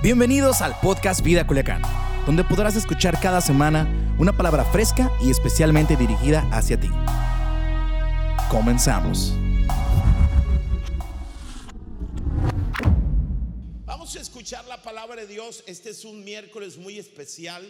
Bienvenidos al podcast Vida Culiacán, donde podrás escuchar cada semana una palabra fresca y especialmente dirigida hacia ti. Comenzamos. Vamos a escuchar la palabra de Dios. Este es un miércoles muy especial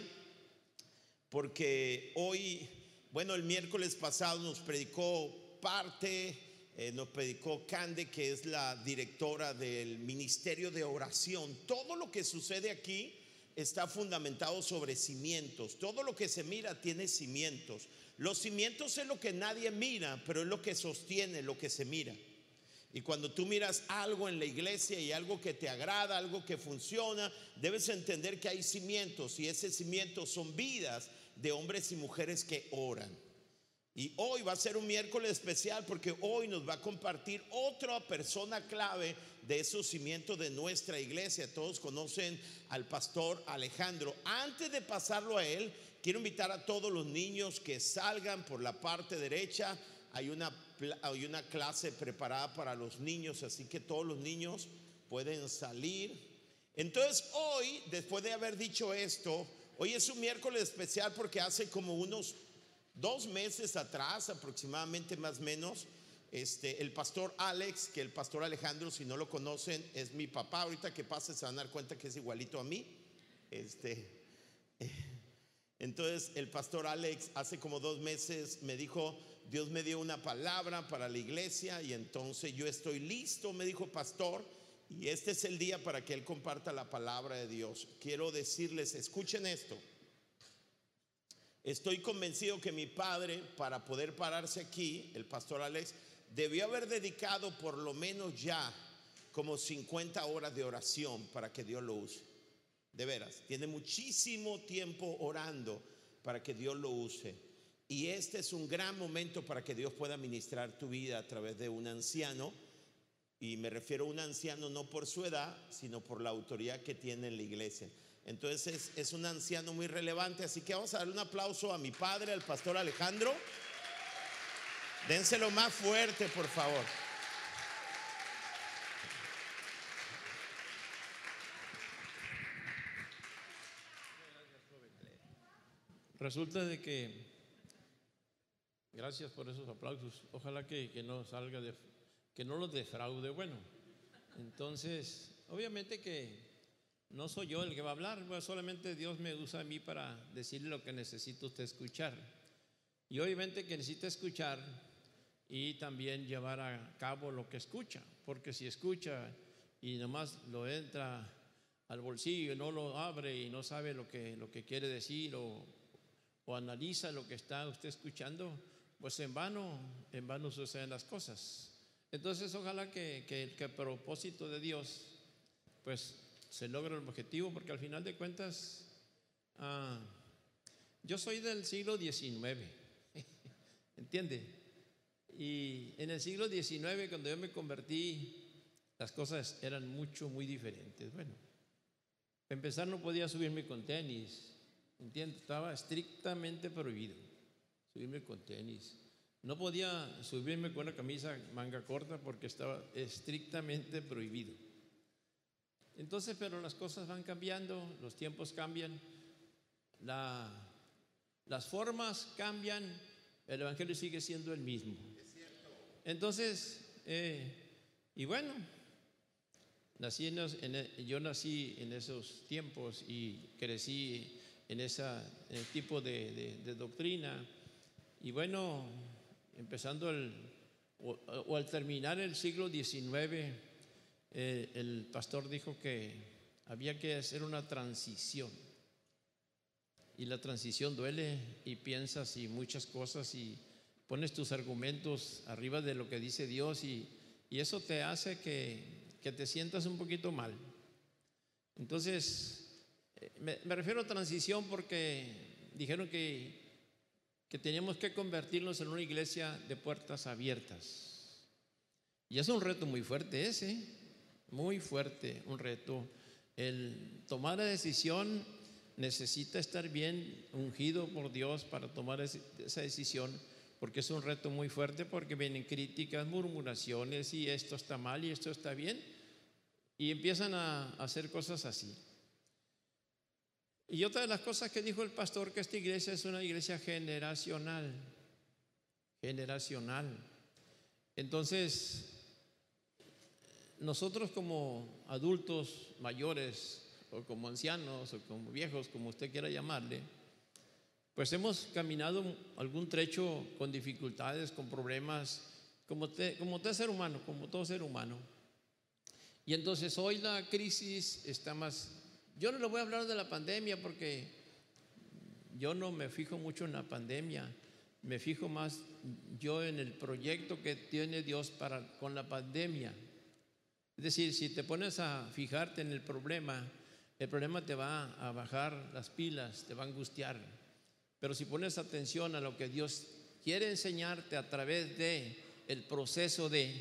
porque hoy, bueno, el miércoles pasado nos predicó parte, eh, nos predicó Cande, que es la directora del Ministerio de Oración. Todo lo que sucede aquí está fundamentado sobre cimientos. Todo lo que se mira tiene cimientos. Los cimientos es lo que nadie mira, pero es lo que sostiene lo que se mira. Y cuando tú miras algo en la iglesia y algo que te agrada, algo que funciona, debes entender que hay cimientos y ese cimiento son vidas de hombres y mujeres que oran. Y hoy va a ser un miércoles especial porque hoy nos va a compartir otra persona clave de esos cimientos de nuestra iglesia. Todos conocen al pastor Alejandro. Antes de pasarlo a él, quiero invitar a todos los niños que salgan por la parte derecha. Hay una, hay una clase preparada para los niños, así que todos los niños pueden salir. Entonces hoy, después de haber dicho esto, Hoy es un miércoles especial porque hace como unos dos meses atrás, aproximadamente más o menos, este, el pastor Alex, que el pastor Alejandro, si no lo conocen, es mi papá. Ahorita que pase se van a dar cuenta que es igualito a mí. Este, entonces, el pastor Alex hace como dos meses me dijo, Dios me dio una palabra para la iglesia y entonces yo estoy listo, me dijo pastor y este es el día para que Él comparta la palabra de Dios. Quiero decirles, escuchen esto. Estoy convencido que mi padre, para poder pararse aquí, el pastor Alex, debió haber dedicado por lo menos ya como 50 horas de oración para que Dios lo use. De veras, tiene muchísimo tiempo orando para que Dios lo use. Y este es un gran momento para que Dios pueda ministrar tu vida a través de un anciano y me refiero a un anciano no por su edad, sino por la autoridad que tiene en la iglesia. Entonces es, un anciano muy relevante, así que vamos a darle un aplauso a mi padre, al pastor Alejandro. Dénselo más fuerte, por favor. Resulta de que, gracias por esos aplausos, ojalá que, que no salga de que no los defraude. Bueno, entonces, obviamente que no soy yo el que va a hablar, solamente Dios me usa a mí para decirle lo que necesita usted escuchar. Y obviamente que necesita escuchar y también llevar a cabo lo que escucha, porque si escucha y nomás lo entra al bolsillo y no lo abre y no sabe lo que, lo que quiere decir o, o analiza lo que está usted escuchando, pues en vano, en vano suceden las cosas. Entonces ojalá que, que, el propósito de Dios pues se logre el objetivo porque al final de cuentas ah, yo soy del siglo XIX, ¿entiende? Y en el siglo XIX cuando yo me convertí las cosas eran mucho, muy diferentes. Bueno, empezar no podía subirme con tenis, ¿entiende? Estaba estrictamente prohibido subirme con tenis. No podía subirme con una camisa manga corta porque estaba estrictamente prohibido. Entonces, pero las cosas van cambiando, los tiempos cambian, las formas cambian, el Evangelio sigue siendo el mismo. Entonces, eh, y bueno, nací e, yo nací en esos tiempos y crecí en, esa, el tipo de doctrina. Y bueno, empezando o, al terminar el siglo XIX, eh, el pastor dijo que había que hacer una transición. Y la transición duele y piensas y muchas cosas y pones tus argumentos arriba de lo que dice Dios y, y eso te hace que, que, te sientas un poquito mal. Entonces, eh, me, me refiero a transición porque dijeron que que teníamos que convertirnos en una iglesia de puertas abiertas. Y es un reto muy fuerte ese, muy fuerte, un reto. El tomar la decisión necesita estar bien ungido por Dios para tomar esa decisión, porque es un reto muy fuerte, porque vienen críticas, murmuraciones, y esto está mal y esto está bien, y empiezan a hacer cosas así. Y otra de las cosas que dijo el pastor, que esta iglesia es una iglesia generacional, generacional. Entonces, nosotros como adultos mayores, o como ancianos, o como viejos, como usted quiera llamarle, pues hemos caminado algún trecho con dificultades, con problemas, como, como todo ser humano, como todo ser humano. Y entonces hoy la crisis está más... Yo no le voy a hablar de la pandemia porque yo no me fijo mucho en la pandemia, me fijo más yo en el proyecto que tiene Dios para con la pandemia. Es decir, si te pones a fijarte en el problema, el problema te va a bajar las pilas, te va a angustiar. Pero si pones atención a lo que Dios quiere enseñarte a través de el proceso de,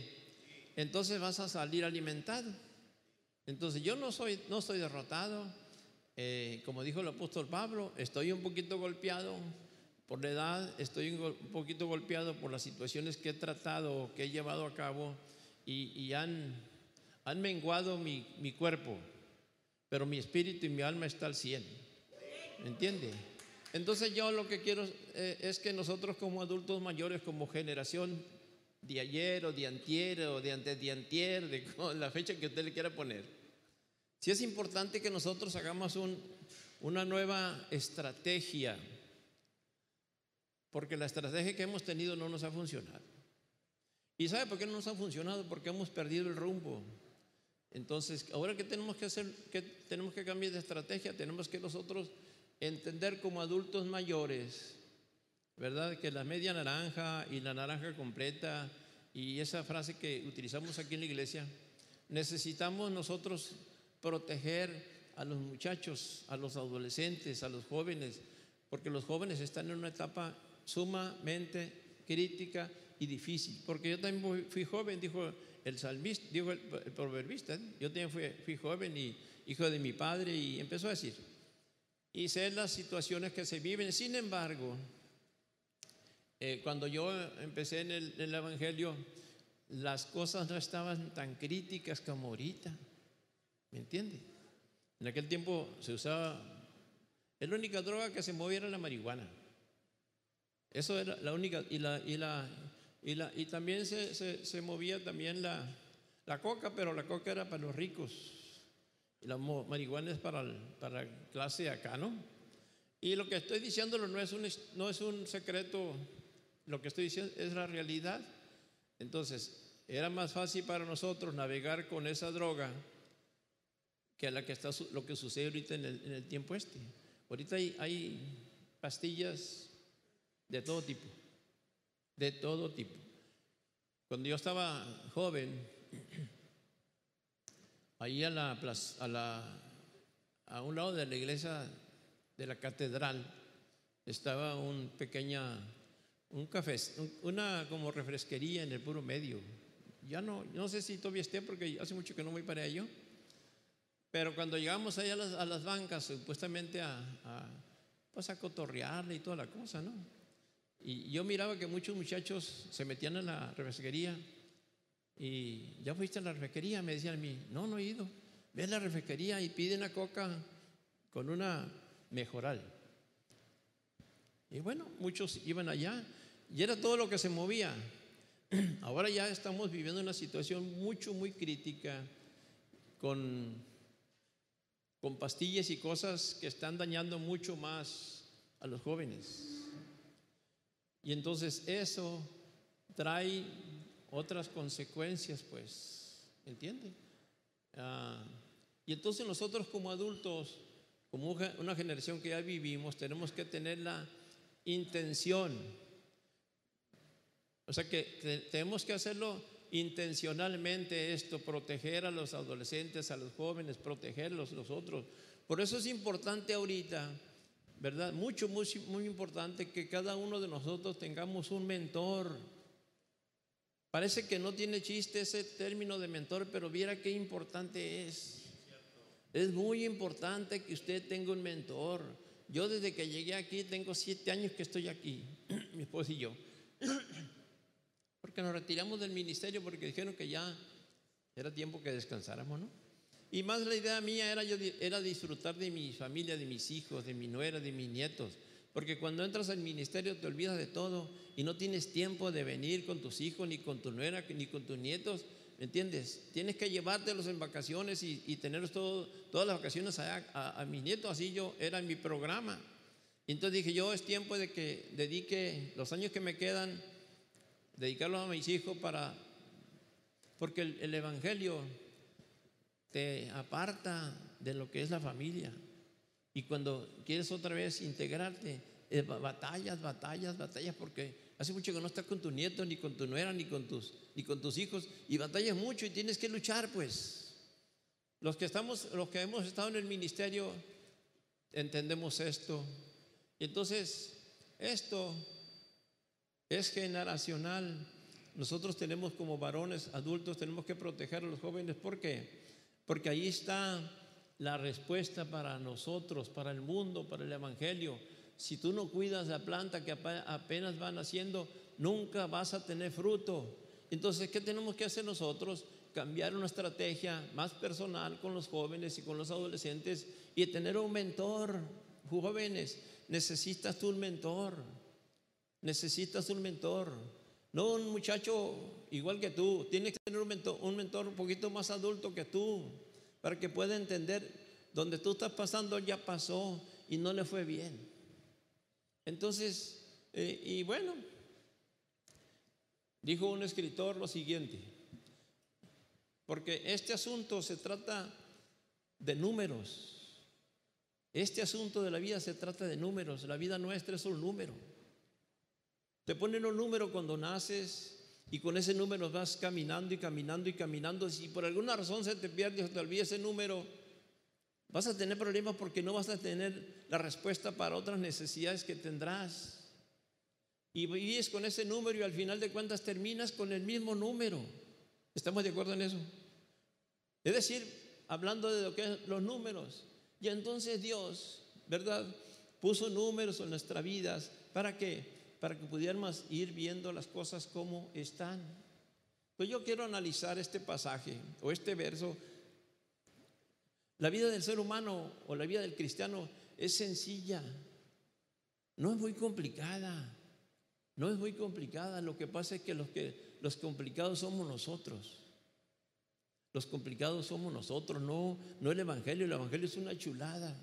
entonces vas a salir alimentado. Entonces yo no soy, no estoy derrotado. Eh, como dijo el apóstol Pablo, estoy un poquito golpeado por la edad, estoy un poquito golpeado por las situaciones que he tratado, que he llevado a cabo y, han, han menguado mi, mi cuerpo, pero mi espíritu y mi alma está al 100. ¿Me entiende? Entonces yo lo que quiero eh, es que nosotros como adultos mayores, como generación de ayer o de antier o de antes de antier, de la fecha que usted le quiera poner, si es importante que nosotros hagamos un, una nueva estrategia, porque la estrategia que hemos tenido no nos ha funcionado. ¿Y sabe por qué no nos ha funcionado? Porque hemos perdido el rumbo. Entonces, ahora que tenemos que hacer, que tenemos que cambiar de estrategia, tenemos que nosotros entender como adultos mayores, ¿verdad? Que la media naranja y la naranja completa y esa frase que utilizamos aquí en la iglesia, necesitamos nosotros proteger a los muchachos, a los adolescentes, a los jóvenes, porque los jóvenes están en una etapa sumamente crítica y difícil. Porque yo también fui joven, dijo el salmista, dijo el, proverbista, ¿eh? yo también fui, joven y hijo de mi padre y empezó a decir, y sé las situaciones que se viven. Sin embargo, eh, cuando yo empecé en el, Evangelio, las cosas no estaban tan críticas como ahorita. ¿Me entiende? En aquel tiempo se usaba, la única droga que se movía era la marihuana. Eso era la única, y, la, y, la, y también se, se, movía también la, la coca, pero la coca era para los ricos. La marihuana es para, para clase acá, ¿no? Y lo que estoy diciéndolo no es, un, no es un secreto, lo que estoy diciendo es la realidad. Entonces, era más fácil para nosotros navegar con esa droga que la que está, lo que sucede ahorita en el, en el tiempo este. Ahorita hay, hay pastillas de todo tipo, de todo tipo. Cuando yo estaba joven, ahí a, la, un lado de la iglesia de la catedral estaba un pequeña, un café, una como refresquería en el puro medio. Ya no, no sé si todavía esté porque hace mucho que no voy para ello. Pero cuando llegamos ahí a las, bancas, supuestamente a, a, pues a cotorrearle y toda la cosa, ¿no? Y yo miraba que muchos muchachos se metían en la refresquería y ya fuiste a la refresquería, me decían a mí, no, no he ido. Ve a la refresquería y pide una coca con una mejoral. Y bueno, muchos iban allá y era todo lo que se movía. Ahora ya estamos viviendo una situación mucho, muy crítica con, con pastillas y cosas que están dañando mucho más a los jóvenes. Y entonces eso trae otras consecuencias, pues, ¿entiende? Ah, y entonces nosotros como adultos, como una generación que ya vivimos, tenemos que tener la intención. O sea que tenemos que hacerlo intencionalmente esto, proteger a los adolescentes, a los jóvenes, protegerlos nosotros. Por eso es importante ahorita, ¿verdad? Mucho, muy, muy importante que cada uno de nosotros tengamos un mentor Parece que no tiene chiste ese término de mentor, pero viera qué importante es. Es muy importante que usted tenga un mentor. Yo desde que llegué aquí tengo siete años que estoy aquí, mi esposa y yo. Porque nos retiramos del ministerio porque dijeron que ya era tiempo que descansáramos, ¿no? Y más la idea mía era, era disfrutar de mi familia, de mis hijos, de mi nuera, de mis nietos. Porque cuando entras al ministerio te olvidas de todo y no tienes tiempo de venir con tus hijos, ni con tu nuera, ni con tus nietos. ¿Me entiendes? Tienes que llevártelos en vacaciones y, y todo, todas las vacaciones a, a, mis nietos. Así yo era mi programa. entonces dije, yo es tiempo de que dedique los años que me quedan, dedicarlos a mis hijos para... Porque el Evangelio te aparta de lo que es la familia. Y cuando quieres otra vez integrarte, eh, batallas, batallas, batallas, porque hace mucho que no estás con tu nieto, ni con tu nuera, ni con tus, ni con tus hijos, y batallas mucho y tienes que luchar, pues. Los que estamos, los que hemos estado en el ministerio, entendemos esto. Y entonces, esto es generacional. Nosotros tenemos como varones adultos, tenemos que proteger a los jóvenes. ¿Por qué? Porque ahí está la respuesta para nosotros, para el mundo, para el Evangelio. Si tú no cuidas la planta que apenas van haciendo, nunca vas a tener fruto. Entonces, ¿qué tenemos que hacer nosotros? Cambiar una estrategia más personal con los jóvenes y con los adolescentes y tener un mentor. Jóvenes, necesitas tú un mentor. Necesitas un mentor. No un muchacho igual que tú. Tienes que tener un mentor, un mentor un poquito más adulto que tú para que pueda entender donde tú estás pasando ya pasó y no le fue bien. Entonces, eh, y bueno, dijo un escritor lo siguiente, porque este asunto se trata de números. Este asunto de la vida se trata de números. La vida nuestra es un número. Te ponen un número cuando naces y con ese número vas caminando y caminando y caminando. Si por alguna razón se te pierde o te olvida ese número, vas a tener problemas porque no vas a tener la respuesta para otras necesidades que tendrás. Y vives con ese número y al final de cuentas terminas con el mismo número. ¿Estamos de acuerdo en eso? Es decir, hablando de lo que es los números. Y entonces Dios, ¿verdad? Puso números en nuestras vidas. ¿Para qué? Para que pudiéramos ir viendo las cosas como están. Pues yo quiero analizar este pasaje o este verso. La vida del ser humano o la vida del cristiano es sencilla, no es muy complicada, no es muy complicada. Lo que pasa es que los, que, los complicados somos nosotros. Los complicados somos nosotros, no, no el Evangelio. El Evangelio es una chulada.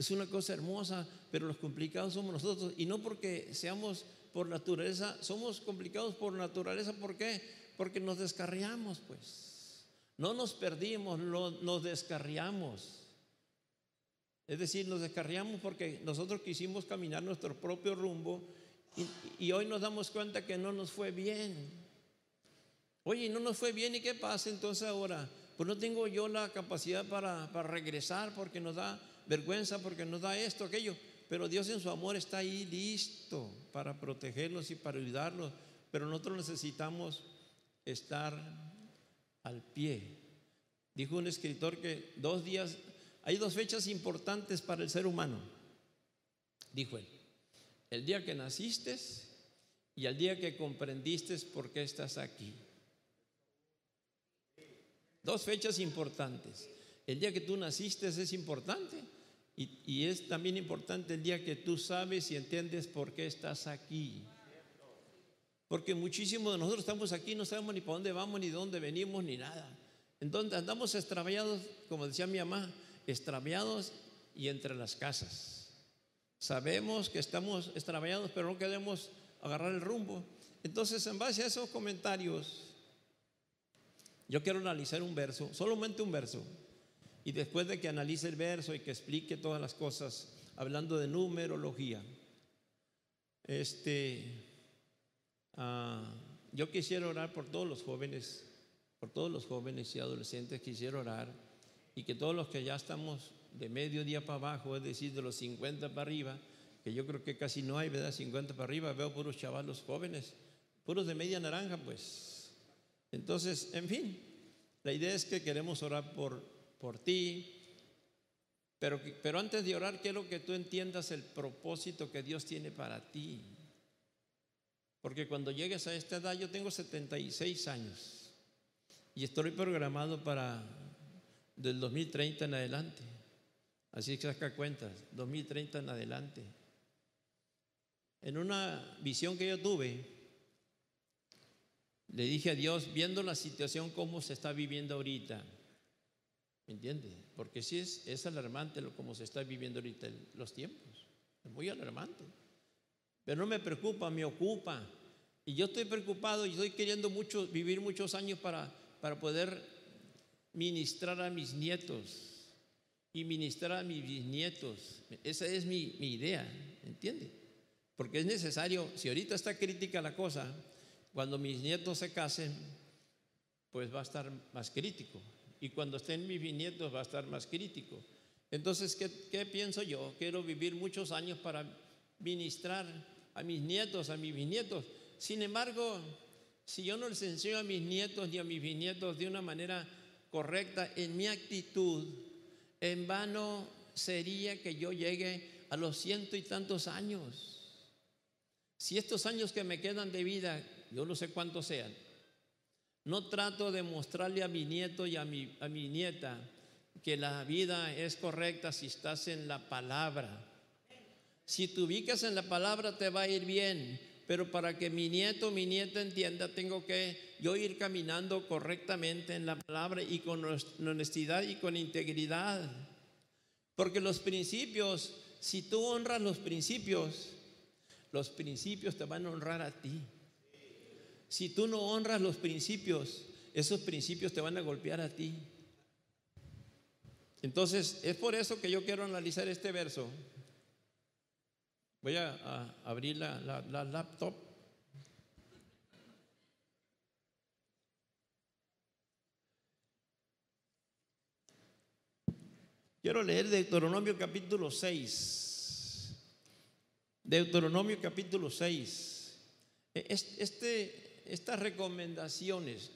Es una cosa hermosa, pero los complicados somos nosotros. Y no porque seamos por naturaleza, somos complicados por naturaleza. ¿Por qué? Porque nos descarriamos, pues. No nos perdimos, nos descarriamos. Es decir, nos descarriamos porque nosotros quisimos caminar nuestro propio rumbo y, y hoy nos damos cuenta que no nos fue bien. Oye, no nos fue bien y qué pasa entonces ahora? Pues no tengo yo la capacidad para, para regresar porque nos da vergüenza porque nos da esto, aquello. Pero Dios en su amor está ahí listo para protegerlos y para ayudarlos. Pero nosotros necesitamos estar al pie. Dijo un escritor que dos días, hay dos fechas importantes para el ser humano. Dijo él, el día que naciste y el día que comprendiste por qué estás aquí. Dos fechas importantes. El día que tú naciste es importante y, es también importante el día que tú sabes y entiendes por qué estás aquí. Porque muchísimos de nosotros estamos aquí, no sabemos ni para dónde vamos, ni de dónde venimos, ni nada. Entonces andamos extraviados, como decía mi mamá, extraviados y entre las casas. Sabemos que estamos extraviados, pero no queremos agarrar el rumbo. Entonces, en base a esos comentarios, yo quiero analizar un verso, solamente un verso, y después de que analice el verso y que explique todas las cosas, hablando de numerología, este, ah, yo quisiera orar por todos los jóvenes, por todos los jóvenes y adolescentes, quisiera orar y que todos los que ya estamos de medio día para abajo, es decir, de los 50 para arriba, que yo creo que casi no hay, ¿verdad? 50 para arriba, veo puros chavalos jóvenes, puros de media naranja, pues. Entonces, en fin, la idea es que queremos orar por por ti. Pero, pero antes de orar, quiero que tú entiendas el propósito que Dios tiene para ti. Porque cuando llegues a esta edad, yo tengo 76 años y estoy programado para del 2030 en adelante. Así que saca cuentas, 2030 en adelante. En una visión que yo tuve, le dije a Dios, viendo la situación como se está viviendo ahorita, ¿me entiende? Porque sí es, alarmante lo como se está viviendo ahorita los tiempos, es muy alarmante. Pero no me preocupa, me ocupa. Y yo estoy preocupado y estoy queriendo mucho, vivir muchos años para, para poder ministrar a mis nietos y ministrar a mis bisnietos. Esa es mi, idea, ¿entiende? Porque es necesario, si ahorita está crítica la cosa, cuando mis nietos se casen, pues va a estar más crítico. Y cuando estén mis bisnietos va a estar más crítico. Entonces, ¿qué, ¿qué, pienso yo? Quiero vivir muchos años para ministrar a mis nietos, a mis bisnietos. Sin embargo, si yo no les enseño a mis nietos ni a mis bisnietos de una manera correcta en mi actitud, en vano sería que yo llegue a los ciento y tantos años. Si estos años que me quedan de vida, yo no sé cuántos sean, no trato de mostrarle a mi nieto y a mi, a mi nieta que la vida es correcta si estás en la palabra. Si te ubicas en la palabra te va a ir bien, pero para que mi nieto, mi nieta entienda, tengo que yo ir caminando correctamente en la palabra y con honestidad y con integridad. Porque los principios, si tú honras los principios, los principios te van a honrar a ti. Si tú no honras los principios, esos principios te van a golpear a ti. Entonces, es por eso que yo quiero analizar este verso Voy a, abrir la, la laptop. Quiero leer Deuteronomio capítulo 6. Deuteronomio capítulo 6. E, este, estas recomendaciones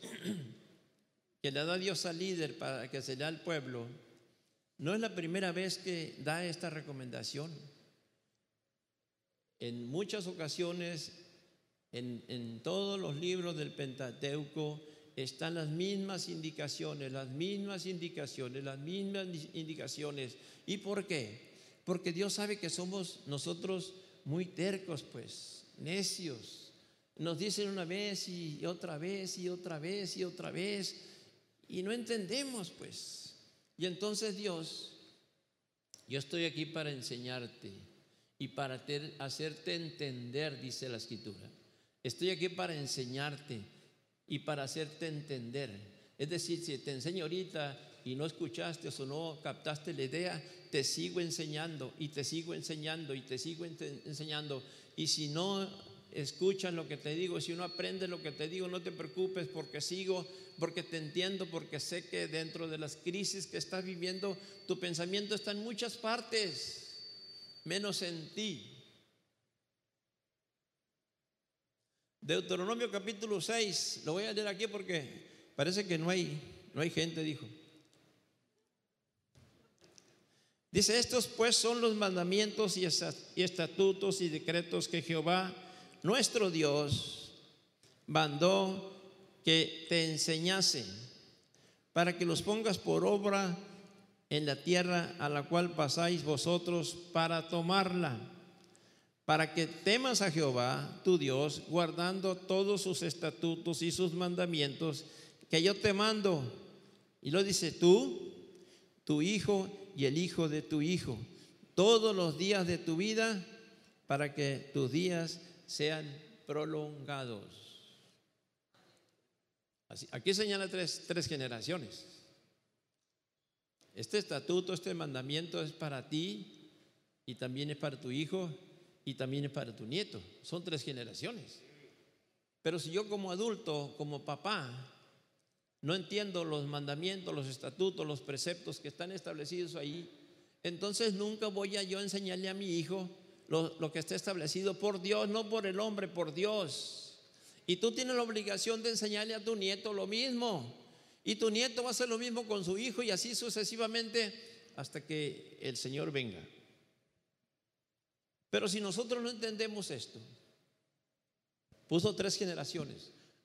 que le da Dios al líder para que se le al pueblo, no es la primera vez que da esta recomendación. En muchas ocasiones, en, todos los libros del Pentateuco, están las mismas indicaciones, las mismas indicaciones, las mismas indicaciones. ¿Y por qué? Porque Dios sabe que somos nosotros muy tercos, pues, necios. Nos dicen una vez y otra vez y otra vez y otra vez y no entendemos, pues. Y entonces Dios, yo estoy aquí para enseñarte y para hacerte entender, dice la escritura. Estoy aquí para enseñarte y para hacerte entender. Es decir, si te enseño ahorita y no escuchaste o no captaste la idea, te sigo enseñando y te sigo enseñando y te sigo enseñando. Y si no escuchas lo que te digo, si no aprendes lo que te digo, no te preocupes porque sigo, porque te entiendo, porque sé que dentro de las crisis que estás viviendo, tu pensamiento está en muchas partes menos en ti. Deuteronomio capítulo 6, lo voy a leer aquí porque parece que no hay, no hay gente, dijo. Dice, estos pues son los mandamientos y estatutos y decretos que Jehová, nuestro Dios, mandó que te enseñase para que los pongas por obra en la tierra a la cual pasáis vosotros para tomarla, para que temas a Jehová, tu Dios, guardando todos sus estatutos y sus mandamientos que yo te mando. Y lo dice tú, tu hijo y el hijo de tu hijo, todos los días de tu vida, para que tus días sean prolongados. Aquí señala tres, tres generaciones. Este estatuto, este mandamiento es para ti y también es para tu hijo y también es para tu nieto. Son tres generaciones. Pero si yo como adulto, como papá, no entiendo los mandamientos, los estatutos, los preceptos que están establecidos ahí, entonces nunca voy a yo enseñarle a mi hijo lo, que está establecido por Dios, no por el hombre, por Dios. Y tú tienes la obligación de enseñarle a tu nieto lo mismo. Y tu nieto va a hacer lo mismo con su hijo y así sucesivamente hasta que el Señor venga. Pero si nosotros no entendemos esto, puso tres generaciones.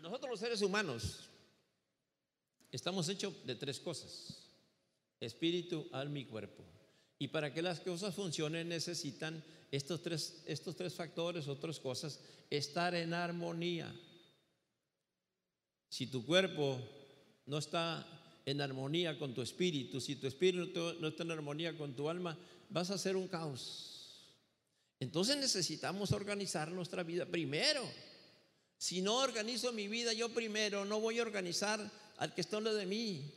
Nosotros los seres humanos estamos hechos de tres cosas, espíritu, alma y cuerpo. Y para que las cosas funcionen necesitan estos tres, estos tres factores, otras cosas, estar en armonía. Si tu cuerpo no está en armonía con tu espíritu, si tu espíritu no está en armonía con tu alma, vas a hacer un caos. Entonces necesitamos organizar nuestra vida primero. Si no organizo mi vida yo primero, no voy a organizar al que está lo de mí.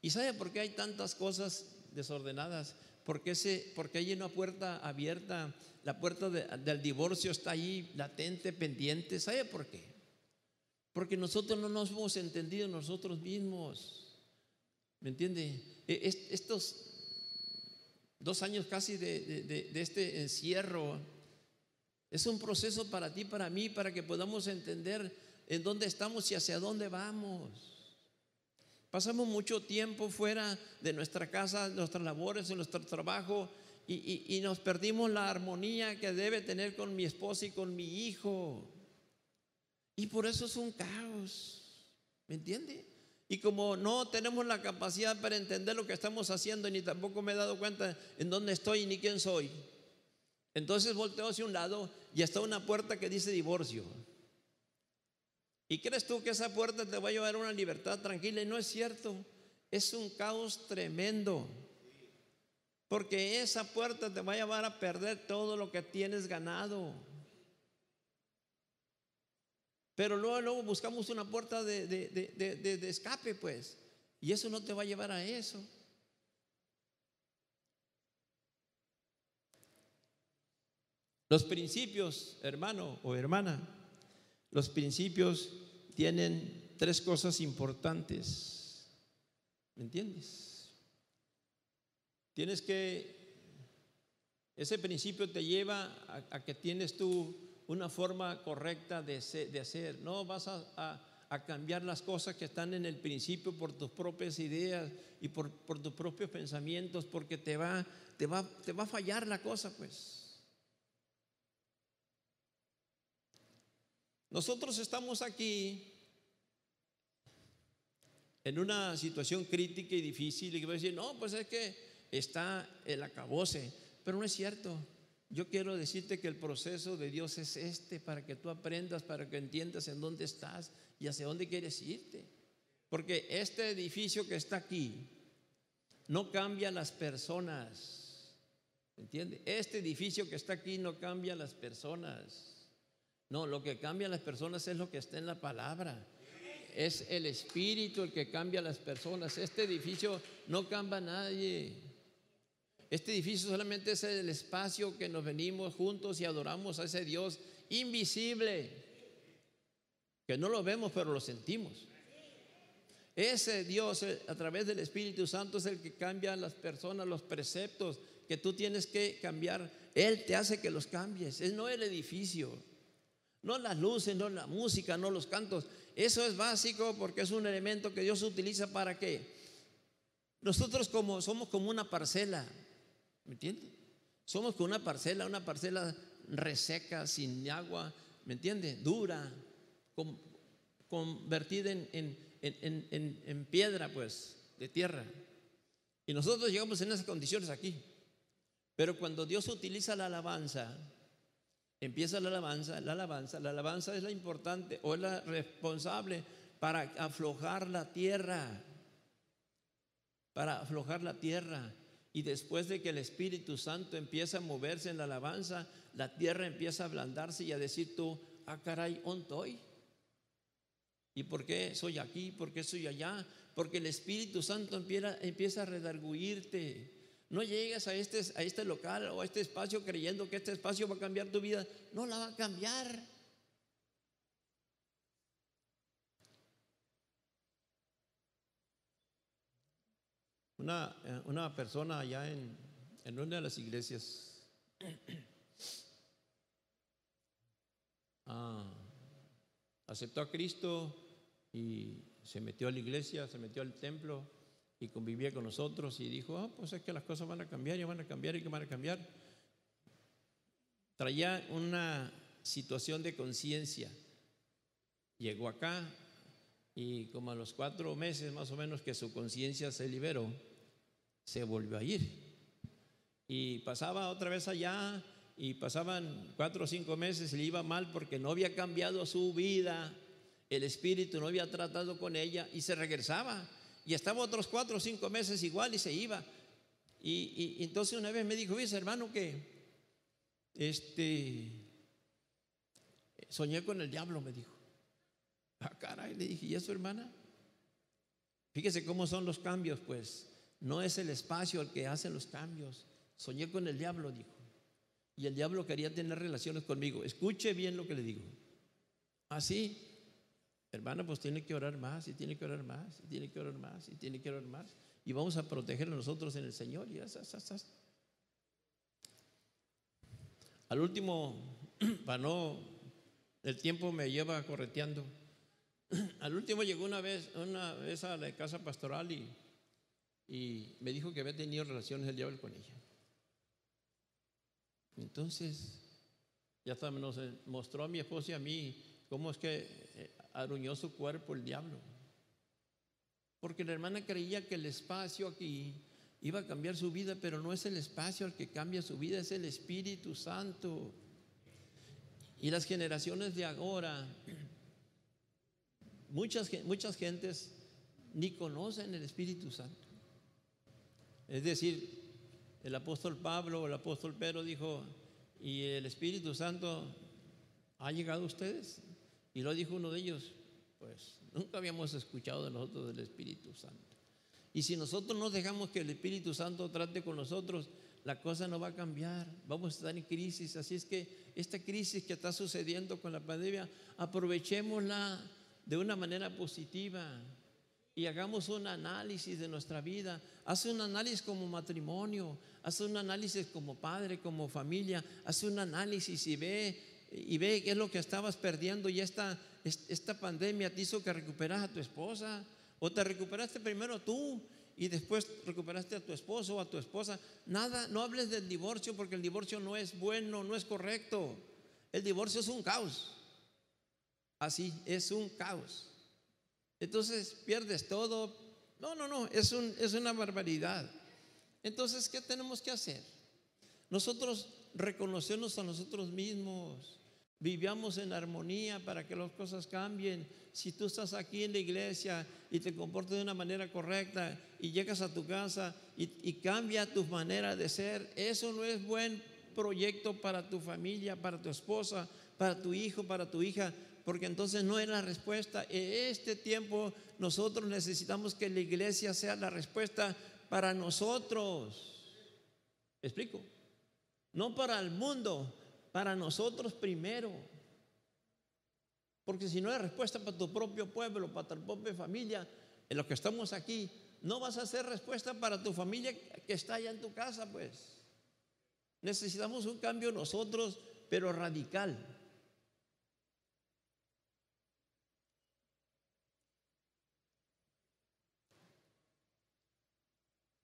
¿Y sabe por qué hay tantas cosas desordenadas? Porque, ese, porque hay una puerta abierta, la puerta del divorcio está ahí latente, pendiente. ¿Sabe por qué? Porque nosotros no nos hemos entendido nosotros mismos. ¿Me entiende? E, estos dos años casi de, de este encierro es un proceso para ti, para mí, para que podamos entender en dónde estamos y hacia dónde vamos. Pasamos mucho tiempo fuera de nuestra casa, nuestras labores, en nuestro trabajo, y, nos perdimos la armonía que debe tener con mi esposa y con mi hijo. Y por eso es un caos. ¿Me entiende? Y como no tenemos la capacidad para entender lo que estamos haciendo, ni tampoco me he dado cuenta en dónde estoy ni quién soy, entonces volteo hacia un lado y está una puerta que dice divorcio. ¿Y crees tú que esa puerta te va a llevar a una libertad tranquila? Y no es cierto. Es un caos tremendo. Porque esa puerta te va a llevar a perder todo lo que tienes ganado. Pero luego, luego buscamos una puerta de, de, escape, pues. Y eso no te va a llevar a eso. Los principios, hermano o hermana, los principios tienen tres cosas importantes. ¿Me entiendes? Tienes que, ese principio te lleva a, que tienes tú una forma correcta de, hacer. No vas a, cambiar las cosas que están en el principio por tus propias ideas y por, tus propios pensamientos, porque te va, te, va, te va a fallar la cosa, pues. Nosotros estamos aquí en una situación crítica y difícil y que voy a decir, no, pues es que está el acabose, pero no es cierto. Yo quiero decirte que el proceso de Dios es este, para que tú aprendas, para que entiendas en dónde estás y hacia dónde quieres irte. Porque este edificio que está aquí no cambia las personas. ¿Entiende? Este edificio que está aquí no cambia las personas. No, lo que cambia a las personas es lo que está en la palabra. Es el espíritu el que cambia a las personas. Este edificio no cambia a nadie. Este edificio solamente es el espacio que nos venimos juntos y adoramos a ese Dios invisible, que no lo vemos pero lo sentimos. Ese Dios eh, a través del Espíritu Santo es el que cambia a las personas, los preceptos que tú tienes que cambiar. Él te hace que los cambies, es no el edificio. No las luces, no la música, no los cantos. Eso es básico porque es un elemento que Dios utiliza para qué. Nosotros como somos como una parcela, ¿me entiende? Somos como una parcela, una parcela reseca, sin agua, ¿me entiende? Dura, convertida en, en piedra, pues, de tierra. Y nosotros llegamos en esas condiciones aquí. Pero cuando Dios utiliza la alabanza, Empieza la alabanza, la alabanza, la alabanza es la importante o la responsable para aflojar la tierra, para aflojar la tierra. Y después de que el Espíritu Santo empieza a moverse en la alabanza, la tierra empieza a ablandarse y a decir tú, ah caray, ontoy. ¿Y por qué soy aquí? ¿Por qué soy allá? Porque el Espíritu Santo empieza, empieza a redarguirte. No llegues a este, a este local o a este espacio creyendo que este espacio va a cambiar tu vida. No la va a cambiar. Una, eh, una persona allá en, en una de las iglesias ah, aceptó a Cristo y se metió a la iglesia, se metió al templo y convivía con nosotros y dijo, ah, pues es que las cosas van a cambiar y van a cambiar y que van a cambiar. Traía una situación de conciencia. Llegó acá Y como a los cuatro meses más o menos que su conciencia se liberó, se volvió a ir. Y pasaba otra vez allá y pasaban cuatro o cinco meses y le iba mal porque no había cambiado su vida, el espíritu no había tratado con ella y se regresaba. Y estaba otros cuatro o cinco meses igual y se iba. Y, entonces una vez me dijo, ves hermano que este, soñé con el diablo, me dijo. Ah, caray, le dije, ¿y eso, hermana? Fíjese cómo son los cambios, pues. No es el espacio el que hace los cambios. Soñé con el diablo, dijo. Y el diablo quería tener relaciones conmigo. Escuche bien lo que le digo. Así, hermana, pues tiene que orar más, y tiene que orar más, y tiene que orar más, y tiene que orar más. Y vamos a proteger a nosotros en el Señor. Y Al último, para no, el tiempo me lleva correteando. Al último llegó una vez, una vez a la casa pastoral y, y me dijo que había tenido relaciones el diablo con ella. Entonces, ya nos mostró a mi esposa y a mí cómo es que eh, aruñó su cuerpo el diablo. Porque la hermana creía que el espacio aquí iba a cambiar su vida, pero no es el espacio el que cambia su vida, es el Espíritu Santo. Y las generaciones de ahora muchas, muchas gentes ni conocen el Espíritu Santo. Es decir, el apóstol Pablo o el apóstol Pedro dijo, ¿y el Espíritu Santo ha llegado a ustedes? Y lo dijo uno de ellos, pues nunca habíamos escuchado de nosotros del Espíritu Santo. Y si nosotros no dejamos que el Espíritu Santo trate con nosotros, la cosa no va a cambiar, vamos a estar en crisis. Así es que esta crisis que está sucediendo con la pandemia, aprovechémosla de una manera positiva y hagamos un análisis de nuestra vida. Haz un análisis como matrimonio, haz un análisis como padre, como familia, haz un análisis y ve y ve qué es lo que estabas perdiendo y esta, esta pandemia te hizo que recuperas a tu esposa o te recuperaste primero tú y después recuperaste a tu esposo o a tu esposa. Nada, no hables del divorcio porque el divorcio no es bueno, no es correcto. El divorcio es un caos. Así, es un caos. Entonces pierdes todo. No, no, no, es, un, es una barbaridad. Entonces, ¿qué tenemos que hacer? Nosotros reconocernos a nosotros mismos, vivamos en armonía para que las cosas cambien. Si tú estás aquí en la iglesia y te comportas de una manera correcta y llegas a tu casa y, y cambia tu manera de ser, eso no es buen proyecto para tu familia, para tu esposa, para tu hijo, para tu hija porque entonces no es la respuesta. En este tiempo nosotros necesitamos que la iglesia sea la respuesta para nosotros. explico? No para el mundo, para nosotros primero. Porque si no hay respuesta para tu propio pueblo, para tu propia familia, en los que estamos aquí, no vas a hacer respuesta para tu familia que está allá en tu casa, pues. Necesitamos un cambio nosotros, pero radical.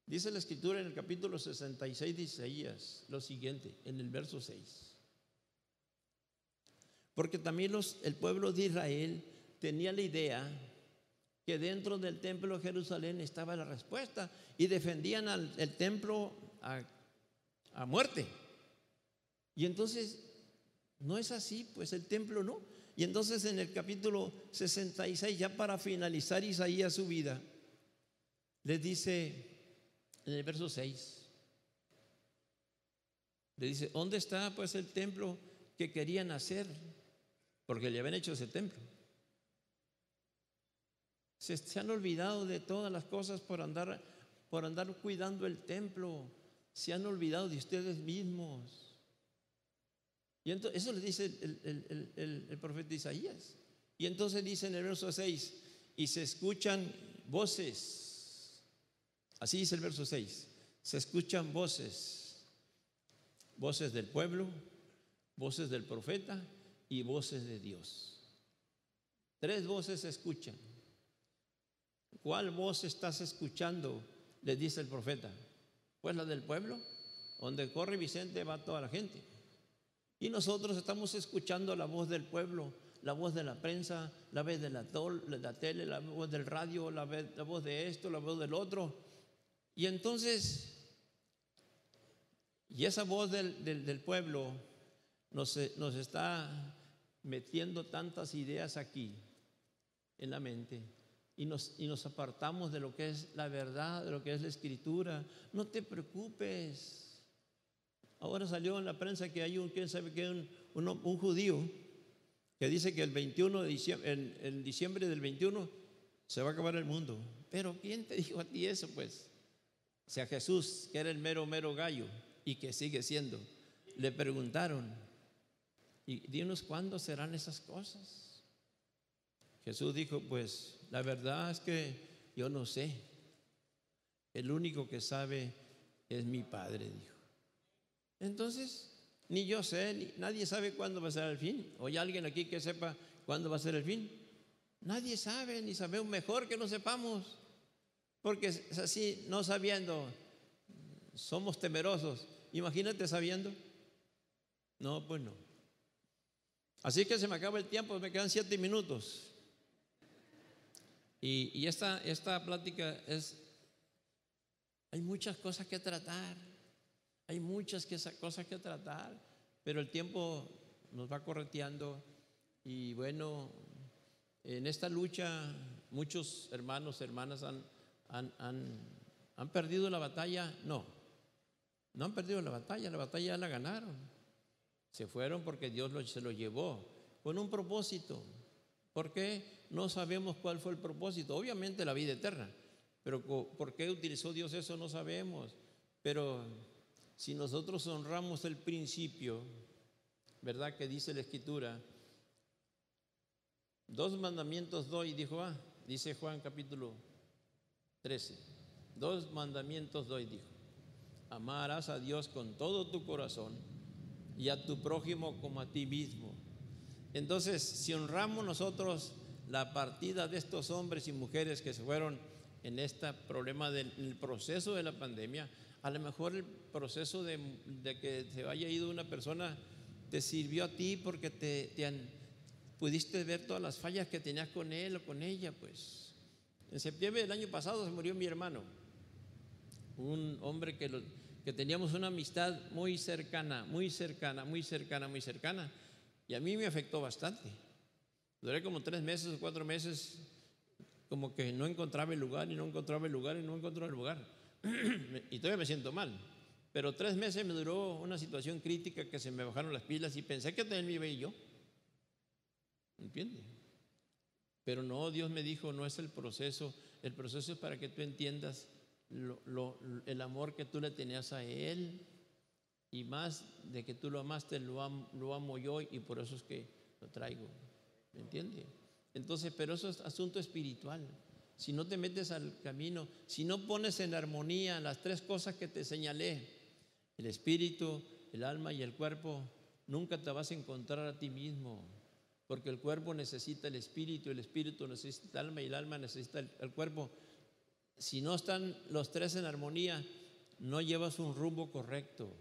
Dice la escritura en el capítulo 66 de Isaías lo siguiente, en el verso 6. Porque también los, el pueblo de Israel tenía la idea que dentro del templo de Jerusalén estaba la respuesta y defendían al, el templo a, muerte. Y entonces, no es así, pues el templo no. Y entonces en el capítulo 66, ya para finalizar Isaías su vida, les dice, en el verso 6. Le dice, ¿dónde está pues el templo que querían hacer? Porque le habían hecho ese templo. Se, han olvidado de todas las cosas por andar, por andar cuidando el templo. Se han olvidado de ustedes mismos. Y entonces, eso le dice el, el, el profeta Isaías. Y entonces dice en el verso 6, y se escuchan voces Así dice el verso 6. Se escuchan voces, voces del pueblo, voces del profeta y voces de Dios. Tres voces se escuchan. ¿Cuál voz estás escuchando? Le dice el profeta. Pues la del pueblo, donde corre Vicente va toda la gente. Y nosotros estamos escuchando la voz del pueblo, la voz de la prensa, la voz de la, la tele, la voz del radio, la, voz de esto, la voz del otro. Y entonces, y esa voz del, del, pueblo nos, nos está metiendo tantas ideas aquí en la mente y nos, y nos apartamos de lo que es la verdad, de lo que es la escritura. No te preocupes. Ahora salió en la prensa que hay un, quién sabe que un, un, judío que dice que el 21 de diciembre, en, diciembre del 21 se va a acabar el mundo. Pero ¿quién te dijo a ti eso, pues? O sea, Jesús, que era el mero, mero gallo y que sigue siendo, le preguntaron, y dinos cuándo serán esas cosas. Jesús dijo, pues la verdad es que yo no sé. El único que sabe es mi Padre, dijo. Entonces, ni yo sé, ni, nadie sabe cuándo va a ser el fin. ¿O hay alguien aquí que sepa cuándo va a ser el fin? Nadie sabe, ni sabemos mejor que no sepamos. Porque es así, no sabiendo, somos temerosos. Imagínate sabiendo. No, pues no. Así que se me acaba el tiempo, me quedan siete minutos. Y, esta, plática es, hay muchas cosas que tratar, hay muchas cosas que tratar, pero el tiempo nos va correteando y bueno, en esta lucha muchos hermanos, hermanas han, han, han perdido la batalla, no, no han perdido la batalla, la batalla ya la ganaron. Se fueron porque Dios se lo llevó con un propósito. ¿Por qué? No sabemos cuál fue el propósito. Obviamente la vida eterna. Pero ¿por qué utilizó Dios eso? No sabemos. Pero si nosotros honramos el principio, ¿verdad? Que dice la Escritura. Dos mandamientos doy, dijo, ah, dice Juan capítulo 13. Dos mandamientos doy, dijo. Amarás a Dios con todo tu corazón y a tu prójimo como a ti mismo. Entonces, si honramos nosotros la partida de estos hombres y mujeres que se fueron en este problema del proceso de la pandemia, a lo mejor el proceso de, que se haya ido una persona te sirvió a ti porque te, pudiste ver todas las fallas que tenías con él o con ella, pues. En septiembre del año pasado se murió mi hermano, un hombre que, que teníamos una amistad muy cercana, muy cercana, muy cercana, muy cercana, y a mí me afectó bastante. Duré como tres meses o cuatro meses como que no encontraba el lugar y no encontraba el lugar y no encontraba el lugar. y todavía me siento mal. Pero tres meses me duró una situación crítica que se me bajaron las pilas y pensé que también me iba yo. ¿Entiendes? Pero no, Dios me dijo, no es el proceso. El proceso es para que tú entiendas el amor que tú le tenías a Él y más de que tú lo amaste, lo, lo amo yo y por eso es que lo traigo. ¿Me entiende? Entonces, pero eso es asunto espiritual. Si no te metes al camino, si no pones en armonía las tres cosas que te señalé, el espíritu, el alma y el cuerpo, nunca te vas a encontrar a ti mismo. Porque el cuerpo necesita el espíritu, el espíritu necesita el alma y el alma necesita el cuerpo. Si no están los tres en armonía, no llevas un rumbo correcto.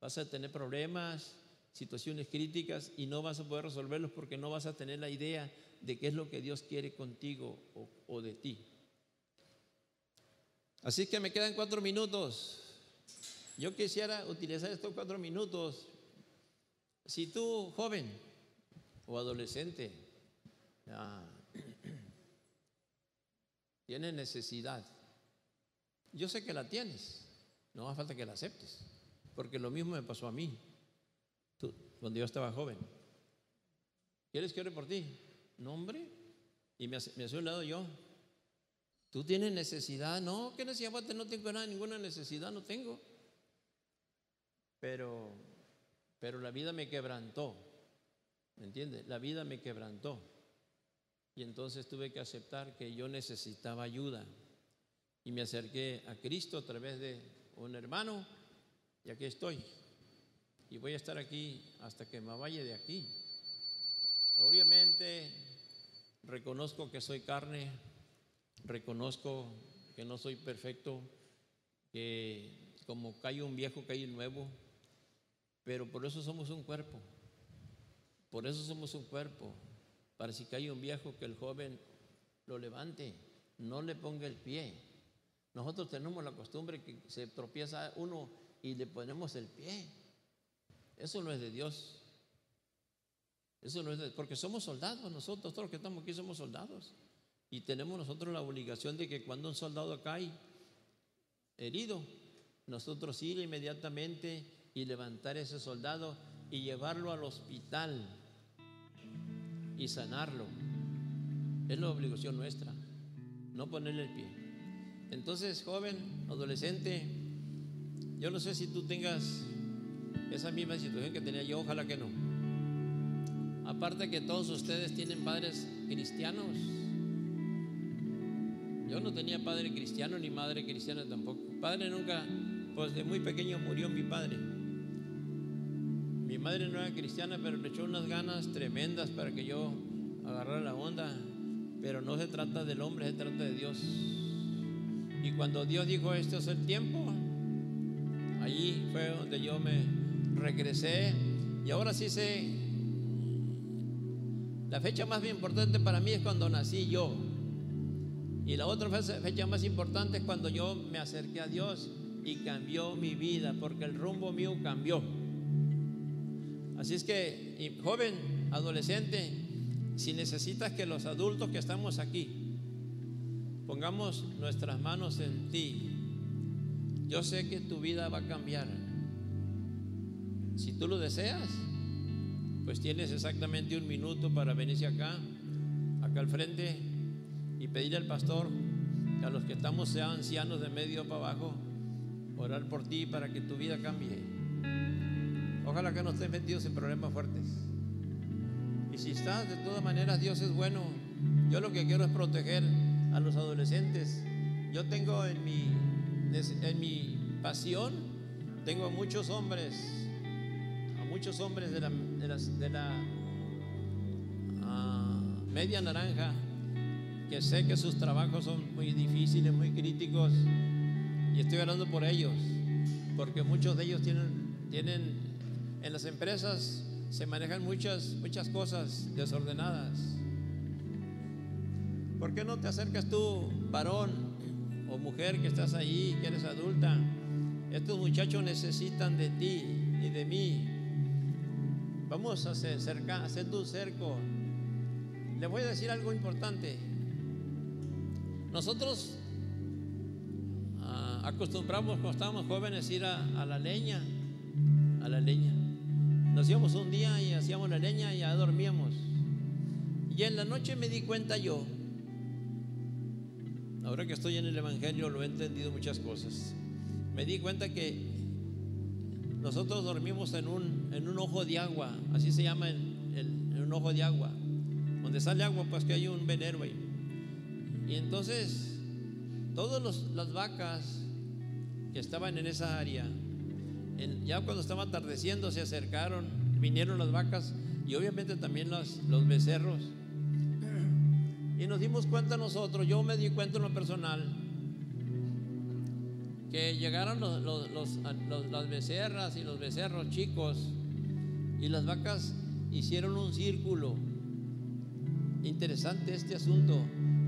Vas a tener problemas, situaciones críticas y no vas a poder resolverlos porque no vas a tener la idea de qué es lo que Dios quiere contigo o, de ti. Así que me quedan cuatro minutos. Yo quisiera utilizar estos cuatro minutos. Si tú, joven o adolescente, tienes necesidad, yo sé que la tienes, no hace falta que la aceptes, porque lo mismo me pasó a mí cuando yo estaba joven. ¿Quieres que ore por ti? No, hombre. Y me hace, me un lado yo. ¿Tú tienes necesidad? No, ¿qué necesidad? No tengo nada, ninguna necesidad, no tengo. Pero, pero la vida me quebrantó. ¿Me entiendes? La vida me quebrantó. Y entonces tuve que aceptar que yo necesitaba ayuda. Y me acerqué a Cristo a través de un hermano y aquí estoy y voy a estar aquí hasta que me vaya de aquí. Obviamente reconozco que soy carne, reconozco que no soy perfecto, que como cae un viejo, cae un nuevo, pero por eso somos un cuerpo, por eso somos un cuerpo. Para si cae un viejo que el joven lo levante, no le ponga el pie. Nosotros tenemos la costumbre que se tropieza uno y le ponemos el pie. Eso no es de Dios. Eso no es de, porque somos soldados nosotros, todos los que estamos aquí somos soldados. Y tenemos nosotros la obligación de que cuando un soldado cae herido, nosotros ir inmediatamente y levantar ese soldado y llevarlo al hospital y sanarlo. Es la obligación nuestra, no ponerle el pie. Entonces, joven, adolescente, yo no sé si tú tengas esa misma situación que tenía yo, ojalá que no. Aparte que todos ustedes tienen padres cristianos. Yo no tenía padre cristiano ni madre cristiana tampoco. Padre nunca, pues de muy pequeño murió mi padre. Mi madre no era cristiana, pero le echó unas ganas tremendas para que yo agarrara la onda. Pero no se trata del hombre, se trata de Dios. Y cuando Dios dijo, este es el tiempo, allí fue donde yo me regresé. Y ahora sí sé, la fecha más importante para mí es cuando nací yo. Y la otra fecha más importante es cuando yo me acerqué a Dios y cambió mi vida, porque el rumbo mío cambió. Así es que, joven, adolescente, si necesitas que los adultos que estamos aquí pongamos nuestras manos en ti, yo sé que tu vida va a cambiar. Si tú lo deseas, pues tienes exactamente un minuto para venirse acá, acá al frente y pedirle al pastor que a los que estamos sean ancianos de medio para abajo, orar por ti para que tu vida cambie. Ojalá que no estén metidos en problemas fuertes. Y si estás, de todas maneras, Dios es bueno. Yo lo que quiero es proteger a los adolescentes. Yo tengo en mi, en mi pasión, tengo a muchos hombres, a muchos hombres de la, de la, ah, media naranja, que sé que sus trabajos son muy difíciles, muy críticos, y estoy hablando por ellos, porque muchos de ellos tienen, tienen en las empresas se manejan muchas, muchas cosas desordenadas. ¿Por qué no te acercas tú, varón o mujer que estás ahí, que eres adulta? Estos muchachos necesitan de ti y de mí. Vamos a hacer, un cerco. Le voy a decir algo importante. Nosotros ah, acostumbramos cuando estábamos jóvenes ir a la leña, a la leña. Nos un día y hacíamos la leña y ya dormíamos. Y en la noche me di cuenta yo, ahora que estoy en el Evangelio lo he entendido muchas cosas, me di cuenta que nosotros dormimos en un, en un ojo de agua, así se llama el, un ojo de agua, donde sale agua pues que hay un venero ahí. Y entonces todas las vacas que estaban en esa área, ya cuando estaba atardeciendo se acercaron, vinieron las vacas y obviamente también los, los becerros. Y nos dimos cuenta nosotros, yo me di cuenta en lo personal, que llegaron los, las becerras y los becerros chicos y las vacas hicieron un círculo. Interesante este asunto.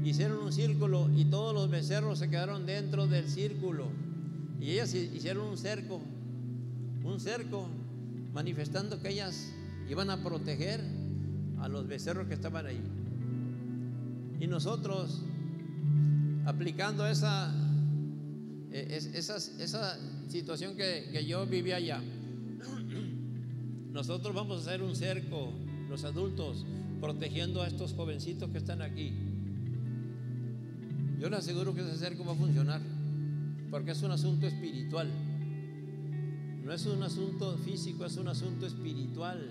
Hicieron un círculo y todos los becerros se quedaron dentro del círculo. Y ellas hicieron un cerco un cerco manifestando que ellas iban a proteger a los becerros que estaban ahí. Y nosotros, aplicando esa, e, esa, esa situación que, que yo vivía allá, nosotros vamos a hacer un cerco, los adultos, protegiendo a estos jovencitos que están aquí. Yo les aseguro que ese cerco va a funcionar, porque es un asunto espiritual. No es un asunto físico, es un asunto espiritual.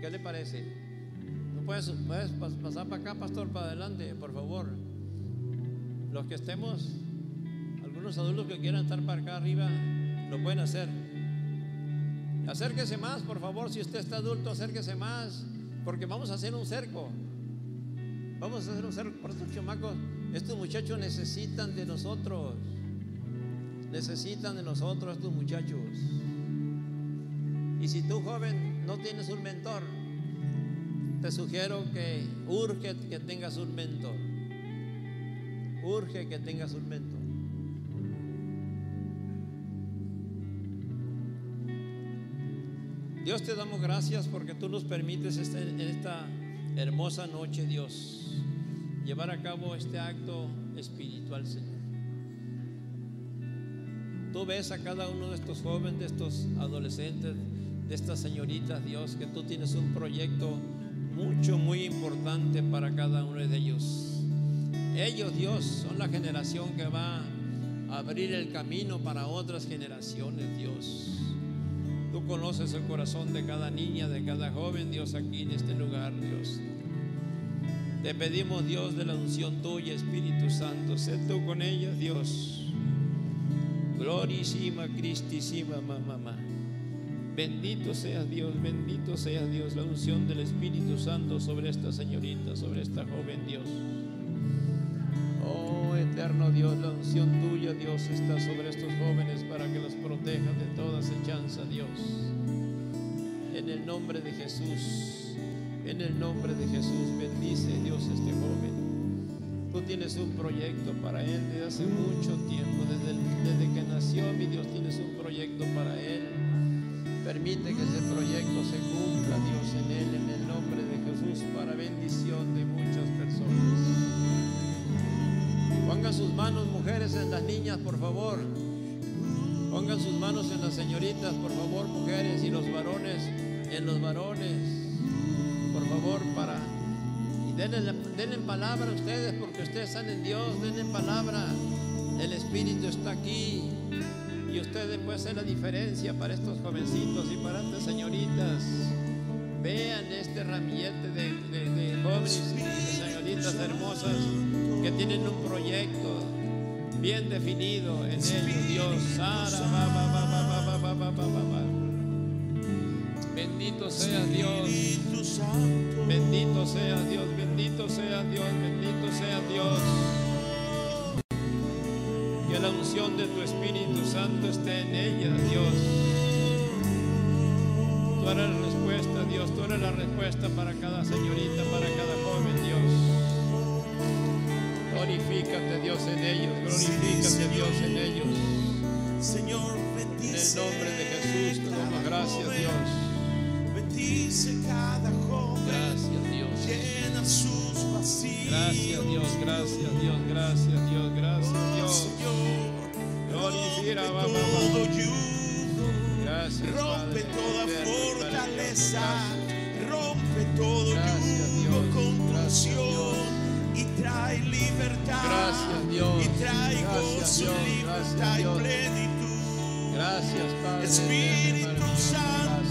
¿Qué le parece? ¿No puedes, puedes pasar para acá, pastor, para adelante, por favor? Los que estemos, algunos adultos que quieran estar para acá arriba, lo pueden hacer. Acérquese más, por favor, si usted está adulto, acérquese más, porque vamos a hacer un cerco. Vamos a hacer un cerco por estos chamacos. Estos muchachos necesitan de nosotros. Necesitan de nosotros estos muchachos. Y si tú joven no tienes un mentor, te sugiero que urge que tengas un mentor. Urge que tengas un mentor. Dios te damos gracias porque tú nos permites este- en esta hermosa noche, Dios, llevar a cabo este acto espiritual, Señor. Tú ves a cada uno de estos jóvenes, de estos adolescentes, de estas señoritas, Dios, que tú tienes un proyecto mucho, muy importante para cada uno de ellos. Ellos, Dios, son la generación que va a abrir el camino para otras generaciones, Dios. Tú conoces el corazón de cada niña, de cada joven, Dios, aquí en este lugar, Dios. Te pedimos, Dios, de la unción tuya, Espíritu Santo. Sé tú con ellas, Dios. Glorísima, Cristísima, mamá. Bendito seas Dios, bendito seas Dios, la unción del Espíritu Santo sobre esta señorita, sobre esta joven Dios. Oh eterno Dios, la unción tuya, Dios, está sobre estos jóvenes para que los protejas de toda acechanza, Dios. En el nombre de Jesús, en el nombre de Jesús, bendice Dios este joven. Tú tienes un proyecto para él desde hace mucho tiempo, desde, desde que nació, mi Dios, tienes un proyecto para él. Permite que ese proyecto se cumpla, Dios, en él, en el nombre de Jesús, para bendición de muchas personas. Pongan sus manos, mujeres, en las niñas, por favor. Pongan sus manos en las señoritas, por favor, mujeres, y los varones en los varones. Por favor, para. Denle, denle palabra a ustedes, porque ustedes están en Dios, denle palabra. El Espíritu está aquí. Y ustedes pueden hacer la diferencia para estos jovencitos y para estas señoritas. Vean este ramillete de, de- de jóvenes y señoritas hermosas que tienen un proyecto bien definido en ellos, Dios. Sea Dios. Bendito sea Dios, bendito sea Dios, bendito sea Dios. Que la unción de tu Espíritu Santo esté en ella, Dios. Tú eres la respuesta, Dios, tú eres la respuesta para cada señorita, para cada joven, Dios. Glorifícate, Dios, en ellos, glorifícate, Dios, en ellos. Señor, En el nombre de Jesús te damos gracias. Dios. Bendice cada joven. Gracias, Dios. Llena sus vacíos. Gracias, Dios, gracias, Dios, gracias, Dios, gracias, Dios. Señor, Glorifica, rompe todo yugo. Gracias, Rompe toda fortaleza. Rompe todo yugo Dios. con Gracias, unción. Y trae libertad. Gracias, Dios. Y trae gozo, libertad y plenitud. Gracias, Padre. Espíritu Santo,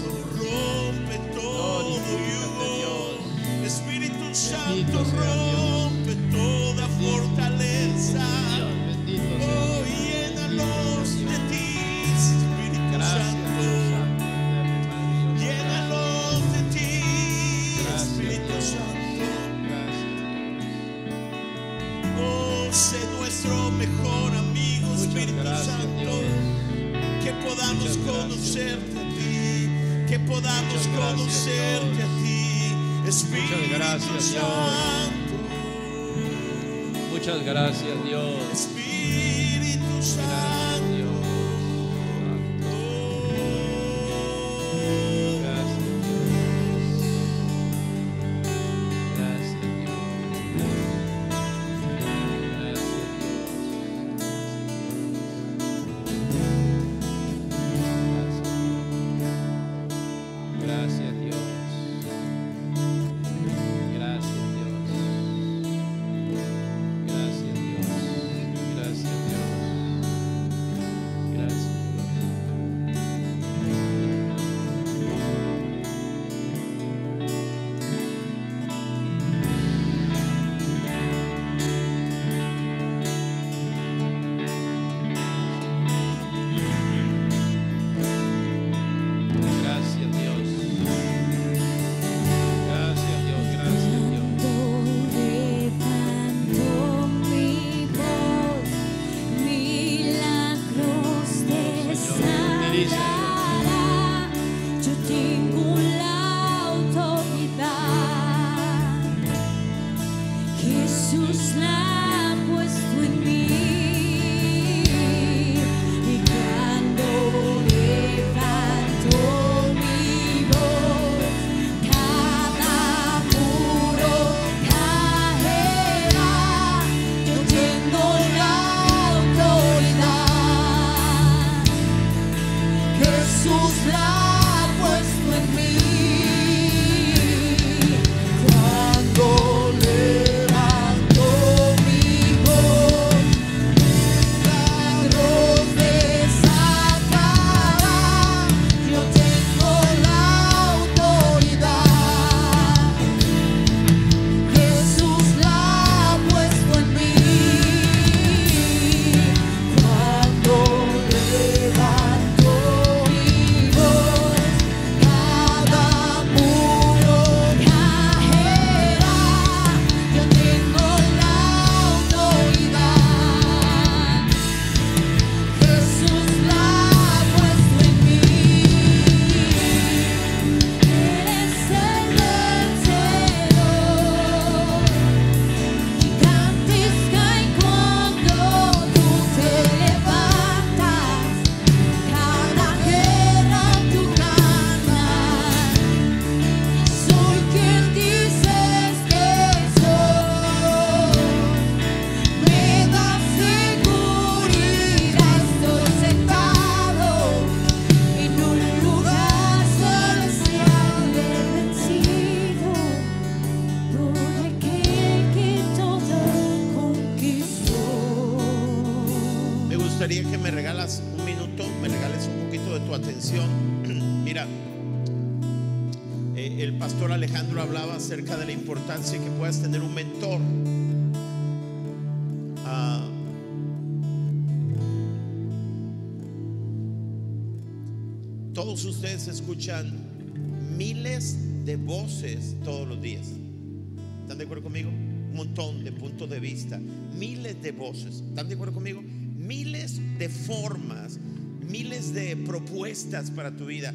para tu vida.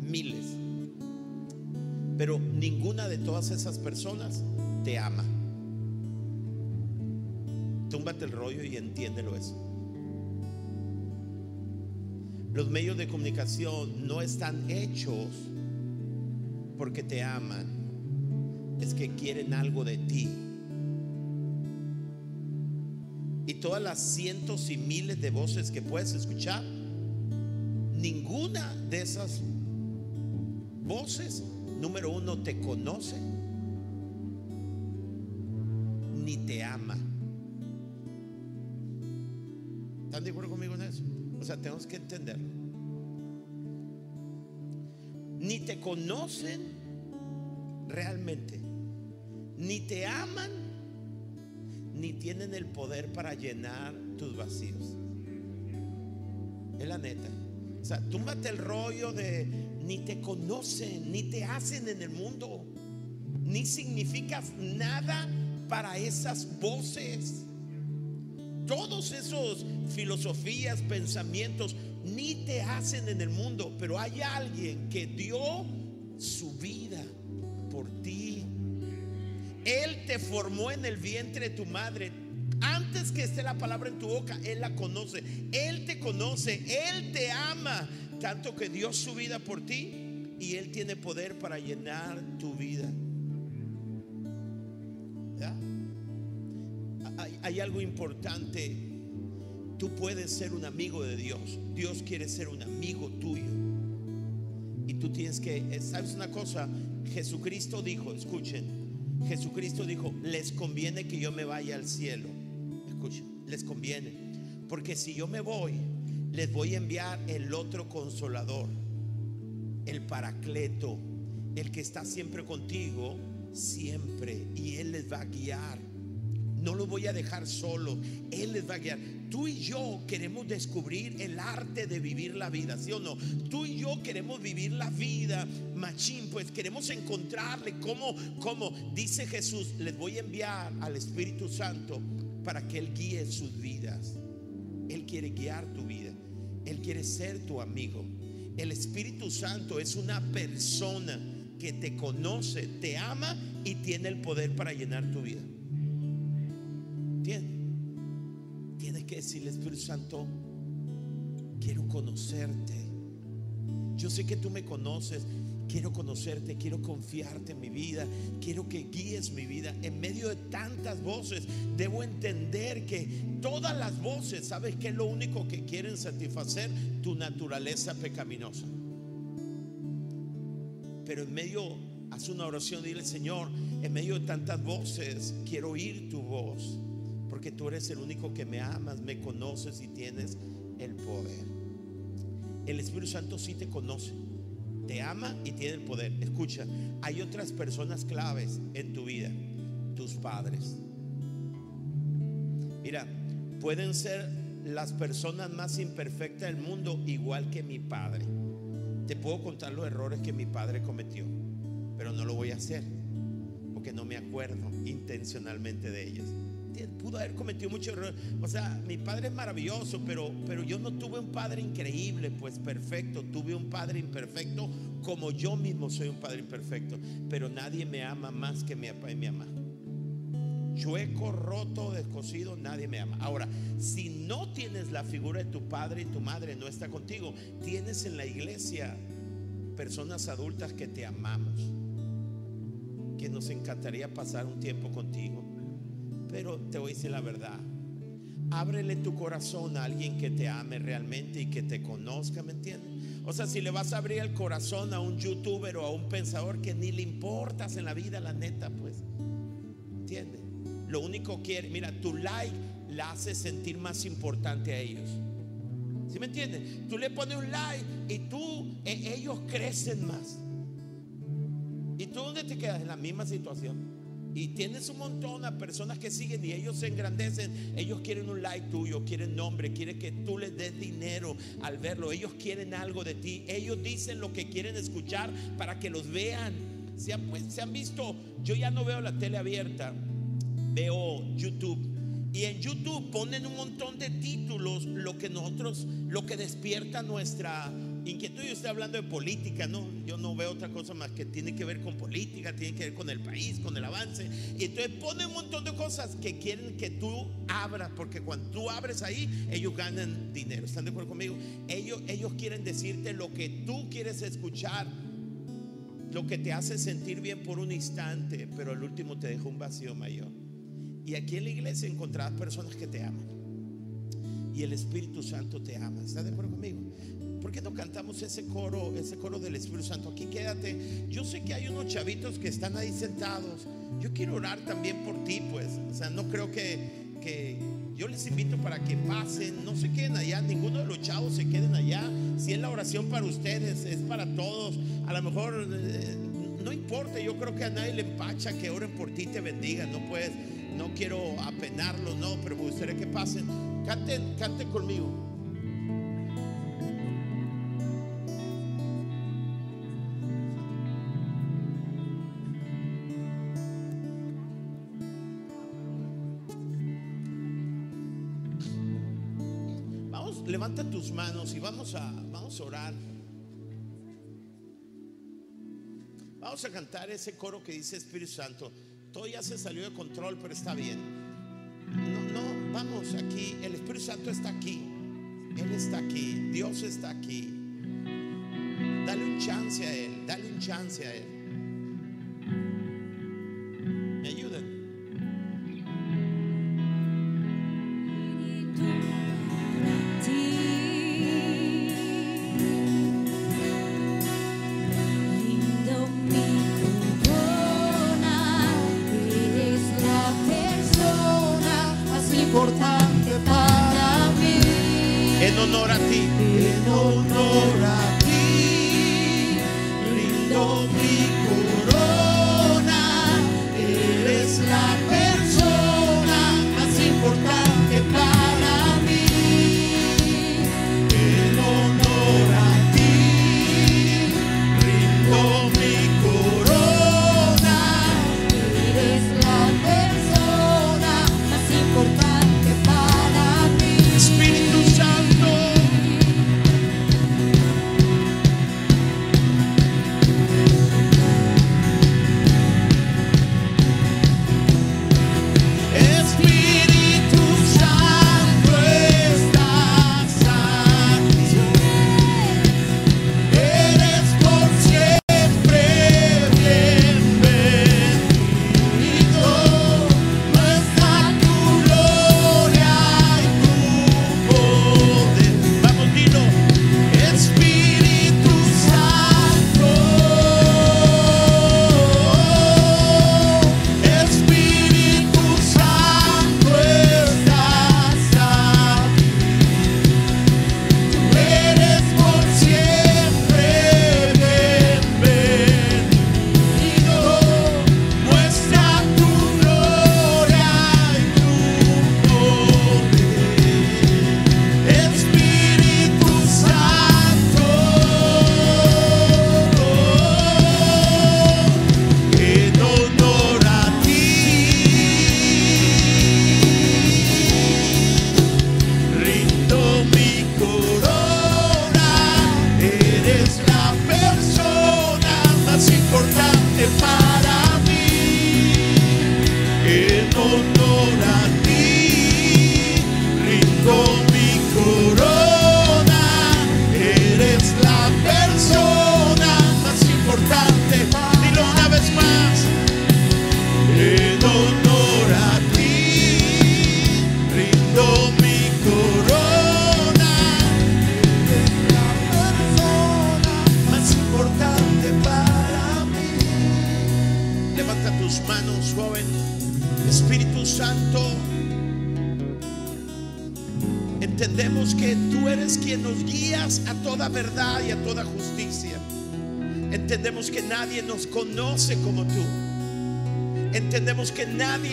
Miles. Pero ninguna de todas esas personas te ama. Túmbate el rollo y entiéndelo eso. Los medios de comunicación no están hechos porque te aman, es que quieren algo de ti. Y todas las cientos y miles de voces que puedes escuchar, ninguna de esas voces, número uno, te conoce ni te ama. ¿Están de acuerdo conmigo en eso? O sea, tenemos que entenderlo. Ni te conocen realmente, ni te aman, ni tienen el poder para llenar tus vacíos. Es la neta. O sea, túmbate el rollo de ni te conocen, ni te hacen en el mundo, ni significas nada para esas voces. Todos esos filosofías, pensamientos, ni te hacen en el mundo, pero hay alguien que dio su vida por ti. Él te formó en el vientre de tu madre. Antes que esté la palabra en tu boca, Él la conoce. Él te conoce, Él te ama, tanto que dio su vida por ti y Él tiene poder para llenar tu vida. Hay, hay algo importante. Tú puedes ser un amigo de Dios. Dios quiere ser un amigo tuyo. Y tú tienes que, eh, ¿sabes una cosa? Jesucristo dijo, escuchen, Jesucristo dijo, les conviene que yo me vaya al cielo. Les conviene. Porque si yo me voy, les voy a enviar el otro consolador, el paracleto, el que está siempre contigo, siempre. Y Él les va a guiar. No lo voy a dejar solo. Él les va a guiar. Tú y yo queremos descubrir el arte de vivir la vida, ¿sí o no? Tú y yo queremos vivir la vida, machín, pues queremos encontrarle cómo, cómo, dice Jesús, les voy a enviar al Espíritu Santo para que Él guíe sus vidas. Él quiere guiar tu vida. Él quiere ser tu amigo. El Espíritu Santo es una persona que te conoce, te ama y tiene el poder para llenar tu vida. Tiene. Tienes que decirle, Espíritu Santo, quiero conocerte. Yo sé que tú me conoces. Quiero conocerte, quiero confiarte en mi vida, quiero que guíes mi vida. En medio de tantas voces, debo entender que todas las voces, ¿sabes qué es lo único que quieren satisfacer? Tu naturaleza pecaminosa. Pero en medio, haz una oración, dile, Señor, en medio de tantas voces, quiero oír tu voz, porque tú eres el único que me amas, me conoces y tienes el poder. El Espíritu Santo sí te conoce, te ama y tiene el poder. Escucha, hay otras personas claves en tu vida, tus padres. Mira, pueden ser las personas más imperfectas del mundo, igual que mi padre. Te puedo contar los errores que mi padre cometió, pero no lo voy a hacer, porque no me acuerdo intencionalmente de ellos. Pudo haber cometido muchos errores. O sea, mi padre es maravilloso, pero, pero yo no tuve un padre increíble, pues perfecto. Tuve un padre imperfecto, como yo mismo soy un padre imperfecto. Pero nadie me ama más que mi papá y mi mamá chueco, roto, descosido, nadie me ama. Ahora, si no tienes la figura de tu padre y tu madre no está contigo, tienes en la iglesia personas adultas que te amamos, que nos encantaría pasar un tiempo contigo. Pero te voy a decir la verdad. Ábrele tu corazón a alguien que te ame realmente y que te conozca, ¿me entiendes? O sea, si le vas a abrir el corazón a un youtuber o a un pensador que ni le importas en la vida, la neta, pues, ¿entiendes? Lo único que quiere, mira, tu like la hace sentir más importante a ellos. ¿Sí me entiendes? Tú le pones un like y tú, e- ellos crecen más. ¿Y tú dónde te quedas? En la misma situación. Y tienes un montón de personas que siguen y ellos se engrandecen. Ellos quieren un like tuyo, quieren nombre, quieren que tú les des dinero al verlo. Ellos quieren algo de ti. Ellos dicen lo que quieren escuchar para que los vean. Se han, pues, se han visto, yo ya no veo la tele abierta, veo YouTube. Y en YouTube ponen un montón de títulos, lo que nosotros, lo que despierta nuestra inquietud. Yo estoy hablando de política, ¿no? Yo no veo otra cosa más que tiene que ver con política, tiene que ver con el país, con el avance. Y entonces ponen un montón de cosas que quieren que tú abras, porque cuando tú abres ahí, ellos ganan dinero. ¿Están de acuerdo conmigo? Ellos, ellos quieren decirte lo que tú quieres escuchar, lo que te hace sentir bien por un instante, pero al último te deja un vacío mayor. Y aquí en la iglesia encontrarás personas que te aman. Y el Espíritu Santo te ama. ¿Estás de acuerdo conmigo? ¿Por qué no cantamos ese coro, ese coro del Espíritu Santo? Aquí quédate. Yo sé que hay unos chavitos que están ahí sentados. Yo quiero orar también por ti, pues. O sea, no creo que, que yo les invito para que pasen, no se queden allá, ninguno de los chavos se queden allá. Si es la oración para ustedes, es para todos. A lo mejor eh, no importa, yo creo que a nadie le empacha que oren por ti y te bendigan. No puedes, no quiero apenarlos, no, pero me gustaría que pasen. Canten, canten conmigo. Levanta tus manos y vamos a, vamos a orar. Vamos a cantar ese coro que dice Espíritu Santo. Todo se salió de control, pero está bien. No, no, vamos aquí. El Espíritu Santo está aquí. Él está aquí. Dios está aquí. Dale un chance a Él. Dale un chance a Él.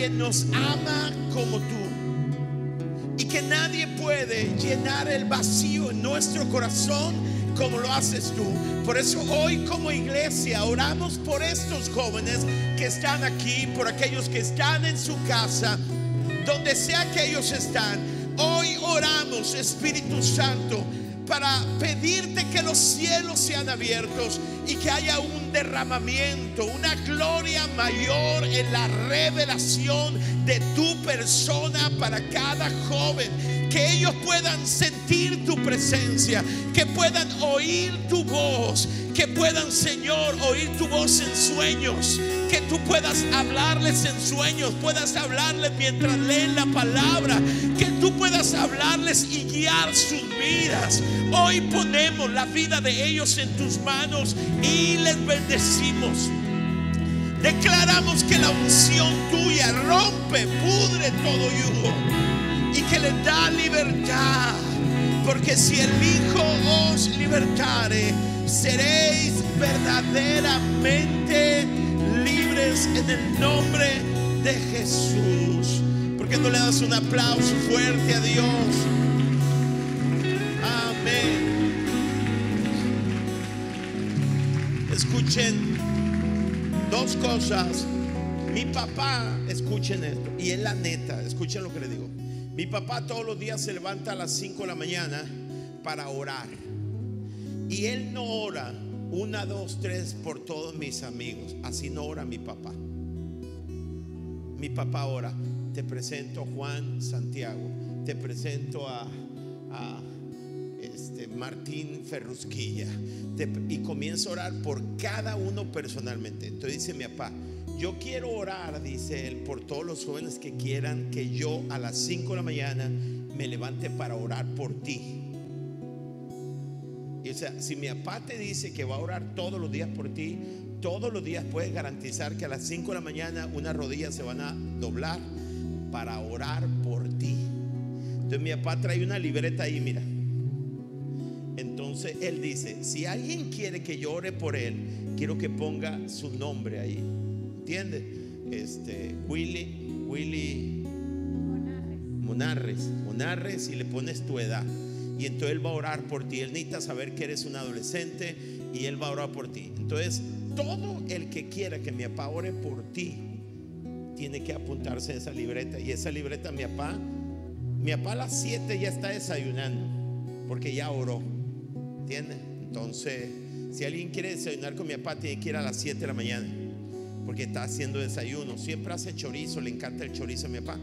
Nos ama como tú. Y que nadie puede llenar el vacío en nuestro corazón como lo haces tú. Por eso hoy como iglesia oramos por estos jóvenes que están aquí, por aquellos que están en su casa, donde sea que ellos están. Hoy oramos, Espíritu Santo, para pedirte que los cielos sean abiertos y que haya un derramamiento, una gloria mayor en la revelación de tu persona para cada joven. Que ellos puedan sentir tu presencia, que puedan oír tu voz, que puedan, Señor, oír tu voz en sueños, que tú puedas hablarles en sueños, puedas hablarles mientras leen la palabra, que tú puedas hablarles y guiar sus Hoy ponemos la vida de ellos en tus manos y les bendecimos. Declaramos que la unción tuya rompe, pudre todo yugo y que les da libertad. Porque si el Hijo os libertare, seréis verdaderamente libres en el nombre de Jesús. ¿Por qué no le das un aplauso fuerte a Dios? Escuchen dos cosas. Mi papá, escuchen esto, y es la neta, escuchen lo que le digo. Mi papá todos los días se levanta a las 5 de la mañana para orar. Y él no ora una, dos, tres por todos mis amigos. Así no ora mi papá. Mi papá ora. Te presento a Juan Santiago. Te presento a, a, Martín Ferrusquilla. Y comienza a orar por cada uno personalmente. Entonces dice mi papá, yo quiero orar, dice él, por todos los jóvenes que quieran que yo a las 5 de la mañana me levante para orar por ti. Y o sea, si mi papá te dice que va a orar todos los días por ti, todos los días puedes garantizar que a las 5 de la mañana unas rodillas se van a doblar para orar por ti. Entonces mi papá trae una libreta ahí, mira. Entonces él dice, si alguien quiere que yo ore por él, quiero que ponga su nombre ahí. ¿Entiendes? Este, Willy, Willy Monarres, Monarres y le pones tu edad. Y entonces él va a orar por ti. Él necesita saber que eres un adolescente y él va a orar por ti. Entonces, todo el que quiera que mi papá ore por ti, tiene que apuntarse a esa libreta. Y esa libreta, mi papá, mi papá a las 7 ya está desayunando, porque ya oró. ¿Entiendes? Entonces, si alguien quiere desayunar con mi papá, tiene que ir a las 7 de la mañana, porque está haciendo desayuno. Siempre hace chorizo, le encanta el chorizo a mi papá.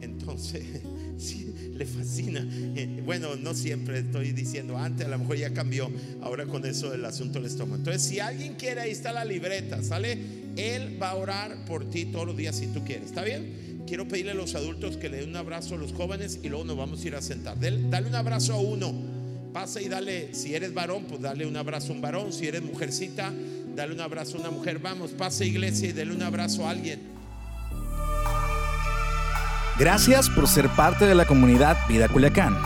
Entonces, sí, le fascina. Eh, Bueno, no siempre estoy diciendo, antes a lo mejor ya cambió, ahora con eso del asunto del estómago. Entonces, si alguien quiere, ahí está la libreta, ¿sale? Él va a orar por ti todos los días si tú quieres, ¿está bien? Quiero pedirle a los adultos que le den un abrazo a los jóvenes y luego nos vamos a ir a sentar. Dale un abrazo a uno. Pasa y dale, si eres varón, pues dale un abrazo a un varón. Si eres mujercita, dale un abrazo a una mujer. Vamos, pase iglesia y dale un abrazo a alguien. Gracias por ser parte de la comunidad Vida Culiacán.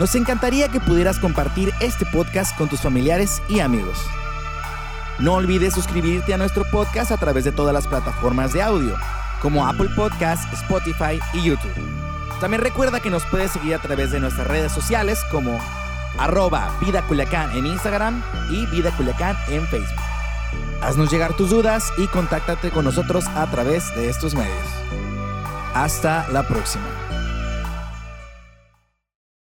Nos encantaría que pudieras compartir este podcast con tus familiares y amigos. No olvides suscribirte a nuestro podcast a través de todas las plataformas de audio, como Apple Podcast, Spotify y YouTube. También recuerda que nos puedes seguir a través de nuestras redes sociales como arroba Vida Culiacán en Instagram y Vida Culiacán en Facebook. Haznos llegar tus dudas y contáctate con nosotros a través de estos medios. Hasta la próxima.